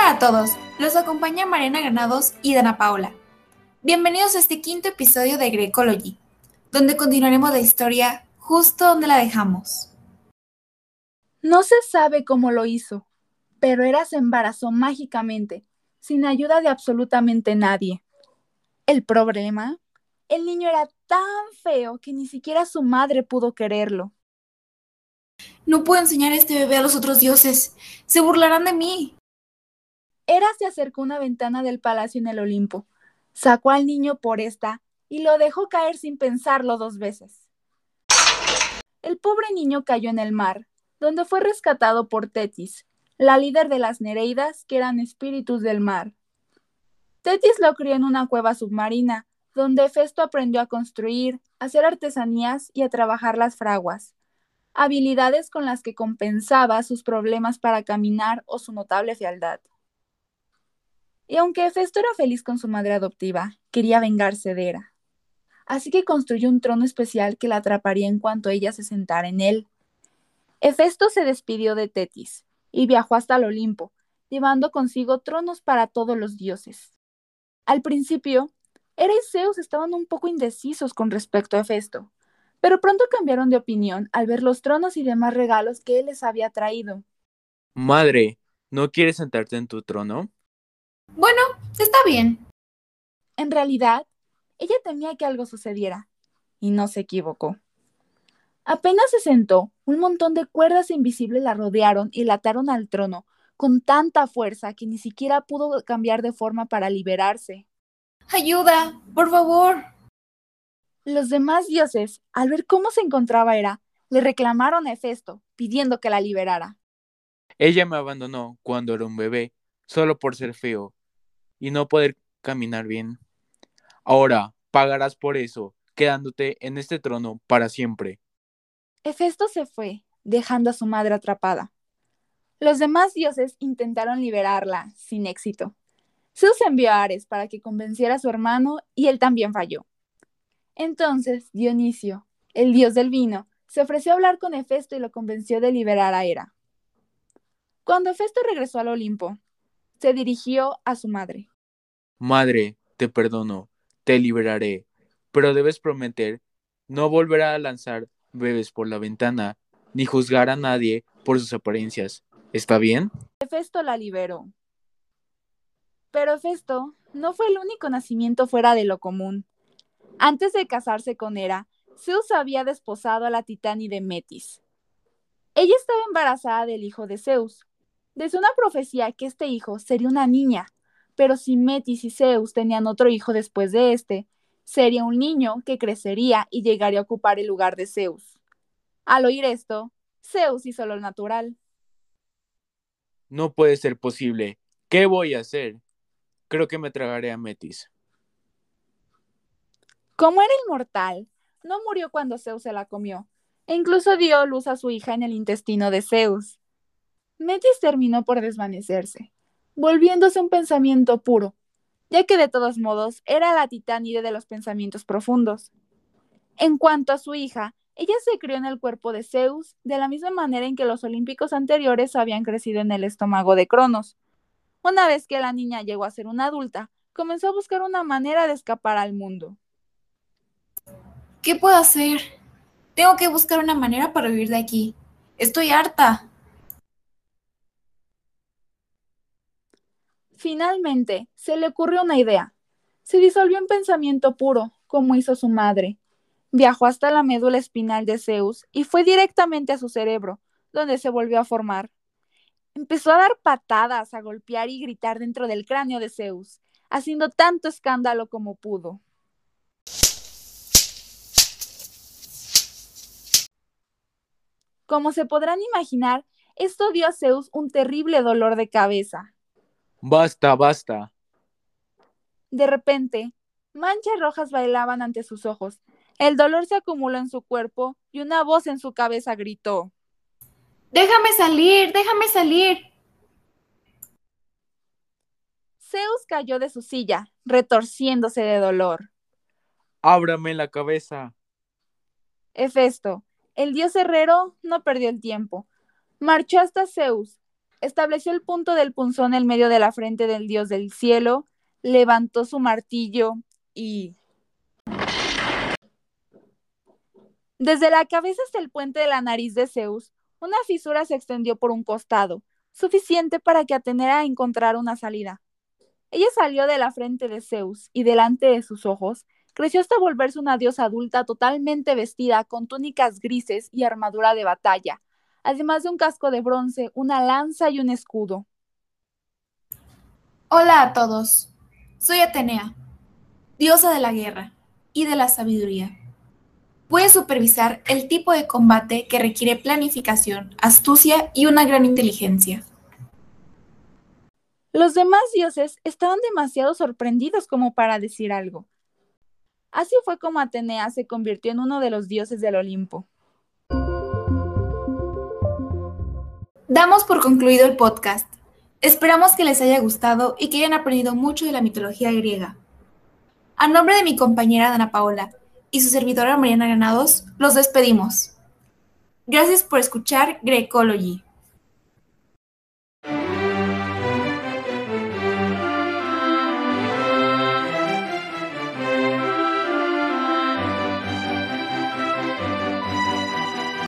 Hola a todos, los acompaña Mariana Granados y Dana Paula. Bienvenidos a este quinto episodio de Grecology, donde continuaremos la historia justo donde la dejamos. No se sabe cómo lo hizo, pero Era se embarazó mágicamente, sin ayuda de absolutamente nadie. El problema, el niño era tan feo que ni siquiera su madre pudo quererlo. No puedo enseñar a este bebé a los otros dioses. Se burlarán de mí. Hera se acercó a una ventana del palacio en el Olimpo, sacó al niño por esta y lo dejó caer sin pensarlo dos veces. El pobre niño cayó en el mar, donde fue rescatado por Tetis, la líder de las Nereidas, que eran espíritus del mar. Tetis lo crió en una cueva submarina, donde Hefesto aprendió a construir, hacer artesanías y a trabajar las fraguas, habilidades con las que compensaba sus problemas para caminar o su notable fealdad. Y aunque Hefesto era feliz con su madre adoptiva, quería vengarse de Hera. Así que construyó un trono especial que la atraparía en cuanto ella se sentara en él. Hefesto se despidió de Tetis y viajó hasta el Olimpo, llevando consigo tronos para todos los dioses. Al principio, Hera y Zeus estaban un poco indecisos con respecto a Hefesto, pero pronto cambiaron de opinión al ver los tronos y demás regalos que él les había traído. Madre, ¿no quieres sentarte en tu trono? Bueno, está bien. En realidad, ella temía que algo sucediera, y no se equivocó. Apenas se sentó, un montón de cuerdas invisibles la rodearon y la ataron al trono con tanta fuerza que ni siquiera pudo cambiar de forma para liberarse. ¡Ayuda! ¡Por favor! Los demás dioses, al ver cómo se encontraba Hera, le reclamaron a Hefesto, pidiendo que la liberara. Ella me abandonó cuando era un bebé, solo por ser feo, y no poder caminar bien. Ahora pagarás por eso, quedándote en este trono para siempre. Hefesto se fue, dejando a su madre atrapada. Los demás dioses intentaron liberarla, sin éxito. Zeus envió a Ares para que convenciera a su hermano y él también falló. Entonces Dionisio, el dios del vino, se ofreció a hablar con Hefesto y lo convenció de liberar a Hera. Cuando Hefesto regresó al Olimpo, se dirigió a su madre. Madre, te perdono, te liberaré, pero debes prometer no volver a lanzar bebés por la ventana, ni juzgar a nadie por sus apariencias. ¿Está bien? Hefesto la liberó. Pero Hefesto no fue el único nacimiento fuera de lo común. Antes de casarse con Hera, Zeus había desposado a la titánide Metis. Ella estaba embarazada del hijo de Zeus. Desde una profecía que este hijo sería una niña, pero si Metis y Zeus tenían otro hijo después de este, sería un niño que crecería y llegaría a ocupar el lugar de Zeus. Al oír esto, Zeus hizo lo natural. No puede ser posible. ¿Qué voy a hacer? Creo que me tragaré a Metis. Como era inmortal, no murió cuando Zeus se la comió, e incluso dio luz a su hija en el intestino de Zeus. Metis terminó por desvanecerse, volviéndose un pensamiento puro, ya que de todos modos era la titánide de los pensamientos profundos. En cuanto a su hija, ella se crió en el cuerpo de Zeus de la misma manera en que los olímpicos anteriores habían crecido en el estómago de Cronos. Una vez que la niña llegó a ser una adulta, comenzó a buscar una manera de escapar al mundo. ¿Qué puedo hacer? Tengo que buscar una manera para huir de aquí. Estoy harta. Finalmente, se le ocurrió una idea. Se disolvió en pensamiento puro, como hizo su madre. Viajó hasta la médula espinal de Zeus y fue directamente a su cerebro, donde se volvió a formar. Empezó a dar patadas, a golpear y gritar dentro del cráneo de Zeus, haciendo tanto escándalo como pudo. Como se podrán imaginar, esto dio a Zeus un terrible dolor de cabeza. Basta, basta. De repente, manchas rojas bailaban ante sus ojos. El dolor se acumuló en su cuerpo y una voz en su cabeza gritó. Déjame salir, déjame salir. Zeus cayó de su silla, retorciéndose de dolor. Ábrame la cabeza. Hefesto, el dios herrero, no perdió el tiempo. Marchó hasta Zeus, estableció el punto del punzón en medio de la frente del dios del cielo, levantó su martillo y... Desde la cabeza hasta el puente de la nariz de Zeus, una fisura se extendió por un costado, suficiente para que Atenea encontrara una salida. Ella salió de la frente de Zeus y delante de sus ojos creció hasta volverse una diosa adulta totalmente vestida con túnicas grises y armadura de batalla, además de un casco de bronce, una lanza y un escudo. Hola a todos, soy Atenea, diosa de la guerra y de la sabiduría. Voy a supervisar el tipo de combate que requiere planificación, astucia y una gran inteligencia. Los demás dioses estaban demasiado sorprendidos como para decir algo. Así fue como Atenea se convirtió en uno de los dioses del Olimpo. Damos por concluido el podcast. Esperamos que les haya gustado y que hayan aprendido mucho de la mitología griega. A nombre de mi compañera Dana Paola y su servidora Mariana Granados, los despedimos. Gracias por escuchar Grecology.